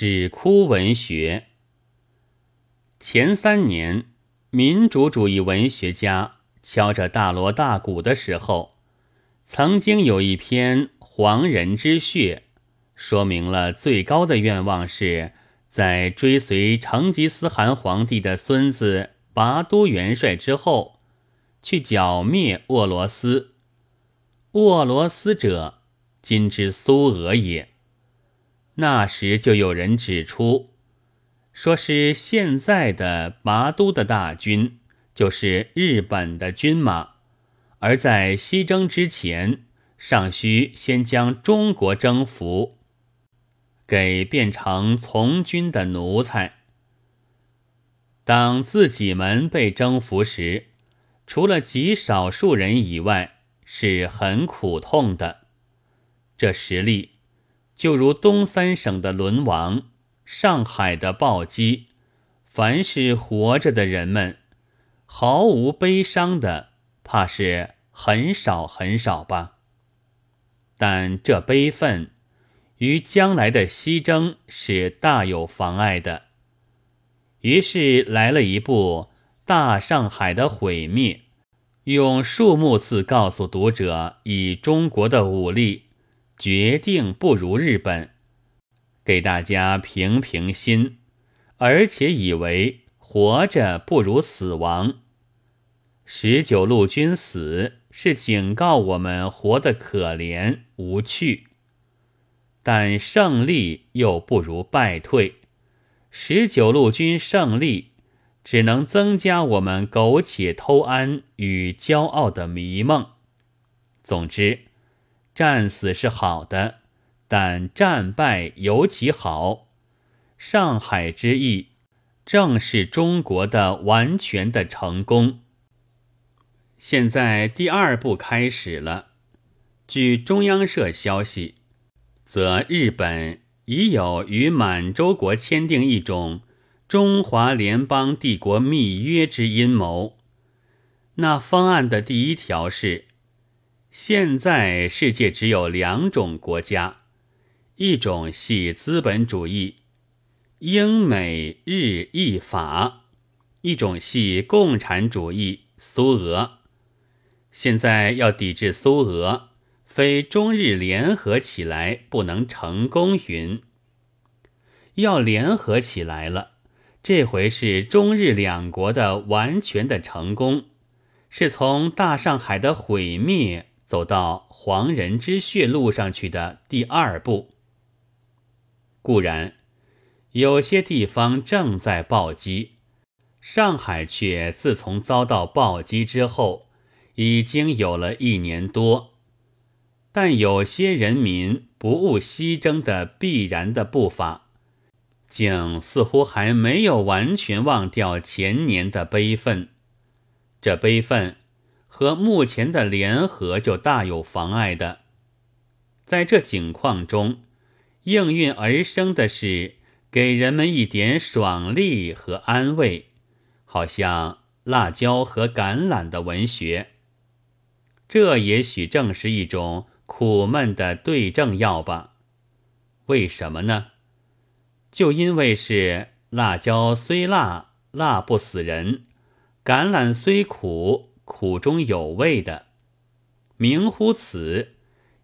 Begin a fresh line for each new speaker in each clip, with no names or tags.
纸窟文学。前三年，民主主义文学家敲着大锣大鼓的时候，曾经有一篇《黄人之血》，说明了最高的愿望是在追随成吉思汗皇帝的孙子拔都元帅之后，去剿灭俄罗斯。俄罗斯者，今之苏俄也。那时就有人指出，说是现在的拔都的大军就是日本的军马，而在西征之前，尚需先将中国征服，给变成从军的奴才。当自己们被征服时，除了极少数人以外，是很苦痛的。这实力。就如东三省的轮王，上海的暴击，凡是活着的人们，毫无悲伤的，怕是很少很少吧。但这悲愤，于将来的西征是大有妨碍的。于是来了一部《大上海的毁灭》，用数目字告诉读者，以中国的武力。决定不如日本，给大家平平心，而且以为活着不如死亡。十九路军死是警告我们活得可怜无趣，但胜利又不如败退。十九路军胜利，只能增加我们苟且偷安与骄傲的迷梦。总之。战死是好的，但战败尤其好。上海之役正是中国的完全的成功。现在第二步开始了。据中央社消息，则日本已有与满洲国签订一种中华联邦帝国密约之阴谋。那方案的第一条是。现在世界只有两种国家，一种系资本主义，英美日意法；一种系共产主义，苏俄。现在要抵制苏俄，非中日联合起来不能成功。云要联合起来了，这回是中日两国的完全的成功，是从大上海的毁灭。走到黄人之血路上去的第二步，固然有些地方正在暴击，上海却自从遭到暴击之后，已经有了一年多。但有些人民不务西征的必然的步伐，竟似乎还没有完全忘掉前年的悲愤，这悲愤。和目前的联合就大有妨碍的，在这景况中，应运而生的是给人们一点爽利和安慰，好像辣椒和橄榄的文学。这也许正是一种苦闷的对症药吧？为什么呢？就因为是辣椒虽辣，辣不死人；橄榄虽苦。苦中有味的，明乎此，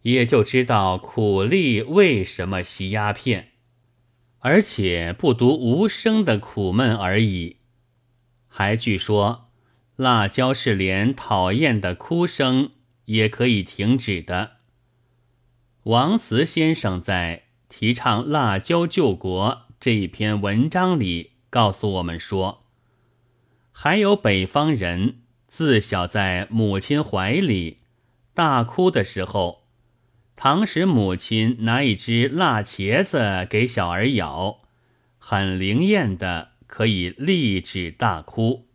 也就知道苦力为什么吸鸦片，而且不独无声的苦闷而已，还据说辣椒是连讨厌的哭声也可以停止的。王慈先生在提倡辣椒救国这一篇文章里告诉我们说，还有北方人。自小在母亲怀里大哭的时候，倘使母亲拿一只辣茄子给小儿咬，很灵验的可以立止大哭。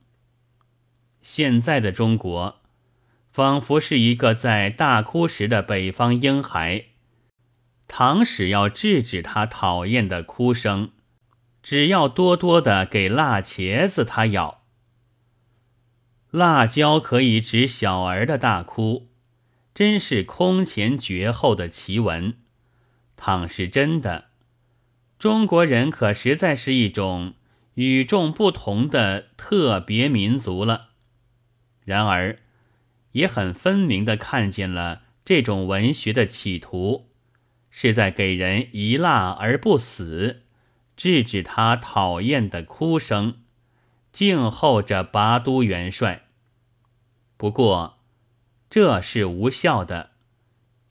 现在的中国，仿佛是一个在大哭时的北方婴孩，倘使要制止他讨厌的哭声，只要多多的给辣茄子他咬。辣椒可以止小儿的大哭，真是空前绝后的奇闻。倘是真的，中国人可实在是一种与众不同的特别民族了。然而，也很分明的看见了这种文学的企图，是在给人一辣而不死，制止他讨厌的哭声，静候着拔都元帅。不过，这是无效的，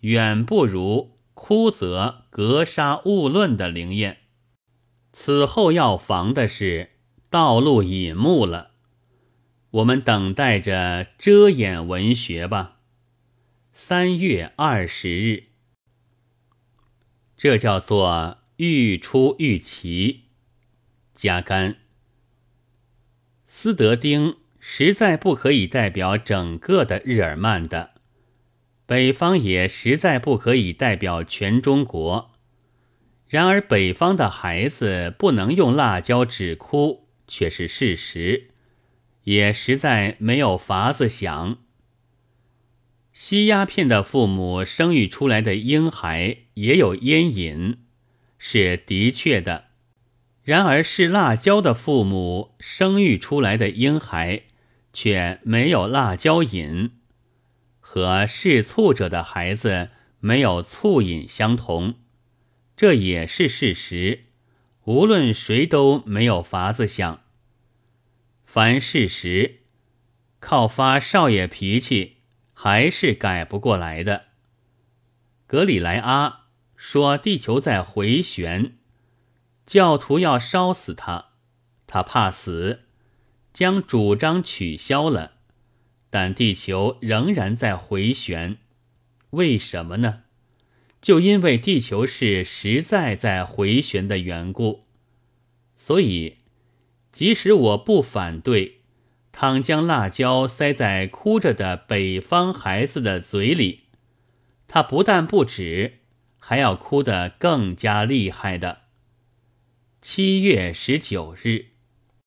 远不如枯泽格杀勿论的灵验。此后要防的是道路隐目了。我们等待着遮掩文学吧。三月二十日，这叫做欲出欲齐。加干，斯德丁。实在不可以代表整个的日耳曼的，北方也实在不可以代表全中国。然而，北方的孩子不能用辣椒止哭，却是事实，也实在没有法子想。吸鸦片的父母生育出来的婴孩也有烟瘾，是的确的。然而，是辣椒的父母生育出来的婴孩。却没有辣椒瘾，和嗜醋者的孩子没有醋瘾相同，这也是事实。无论谁都没有法子想。凡事实，靠发少爷脾气还是改不过来的。格里莱阿说地球在回旋，教徒要烧死他，他怕死。将主张取消了，但地球仍然在回旋，为什么呢？就因为地球是实在在回旋的缘故。所以，即使我不反对，倘将辣椒塞在哭着的北方孩子的嘴里，他不但不止，还要哭得更加厉害的。七月十九日。